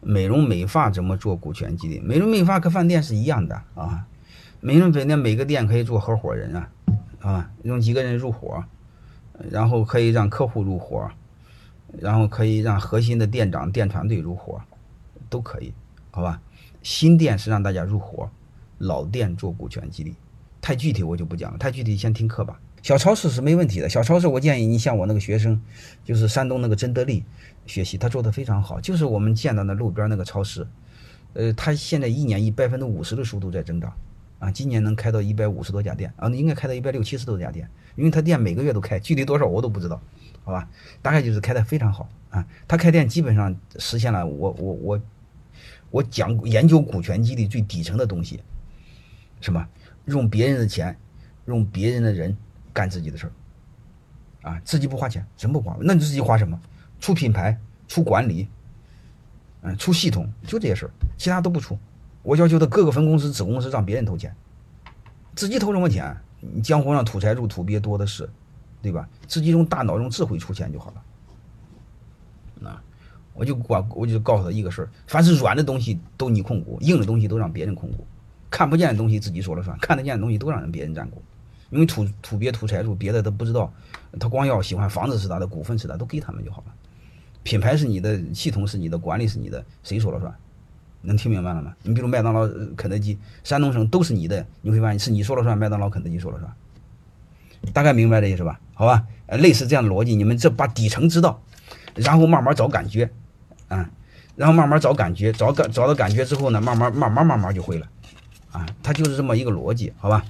美容美发怎么做股权激励？美容美发跟饭店是一样的啊。美容饭店每个店可以做合伙人啊，啊，用几个人入伙，然后可以让客户入伙，然后可以让核心的店长、店团队入伙，都可以，好吧？新店是让大家入伙，老店做股权激励。太具体我就不讲了，太具体先听课吧。小超市是没问题的，小超市我建议你像我那个学生，就是山东那个真德利学习，他做的非常好，就是我们见到那路边那个超市，呃，他现在一年以百分之五十的速度在增长，啊，今年能开到一百五十多家店，啊，应该开到一百六七十多家店，因为他店每个月都开，具体多少我都不知道，好吧，大概就是开的非常好啊，他开店基本上实现了我我我我讲研究股权激励最底层的东西，什么用别人的钱，用别人的人。干自己的事儿，啊，自己不花钱，什么不花？那你自己花什么？出品牌，出管理，嗯，出系统，就这些事儿，其他都不出。我要求的各个分公司、子公司让别人投钱，自己投什么钱？江湖上土财主、土鳖多的是，对吧？自己用大脑、用智慧出钱就好了。啊，我就管，我就告诉他一个事儿：凡是软的东西都你控股，硬的东西都让别人控股。看不见的东西自己说了算，看得见的东西都让人别人占股。因为土土鳖土财主，别的他不知道，他光要喜欢房子是他的，股份是他，都给他们就好了。品牌是你的，系统是你的，管理是你的，谁说了算？能听明白了吗？你比如麦当劳、肯德基，山东省都是你的，你会发现是你说了算，麦当劳、肯德基说了算。大概明白这意思吧？好吧，呃，类似这样的逻辑，你们这把底层知道，然后慢慢找感觉，啊，然后慢慢找感觉，找感找到感觉之后呢，慢慢慢慢慢慢就会了，啊，它就是这么一个逻辑，好吧？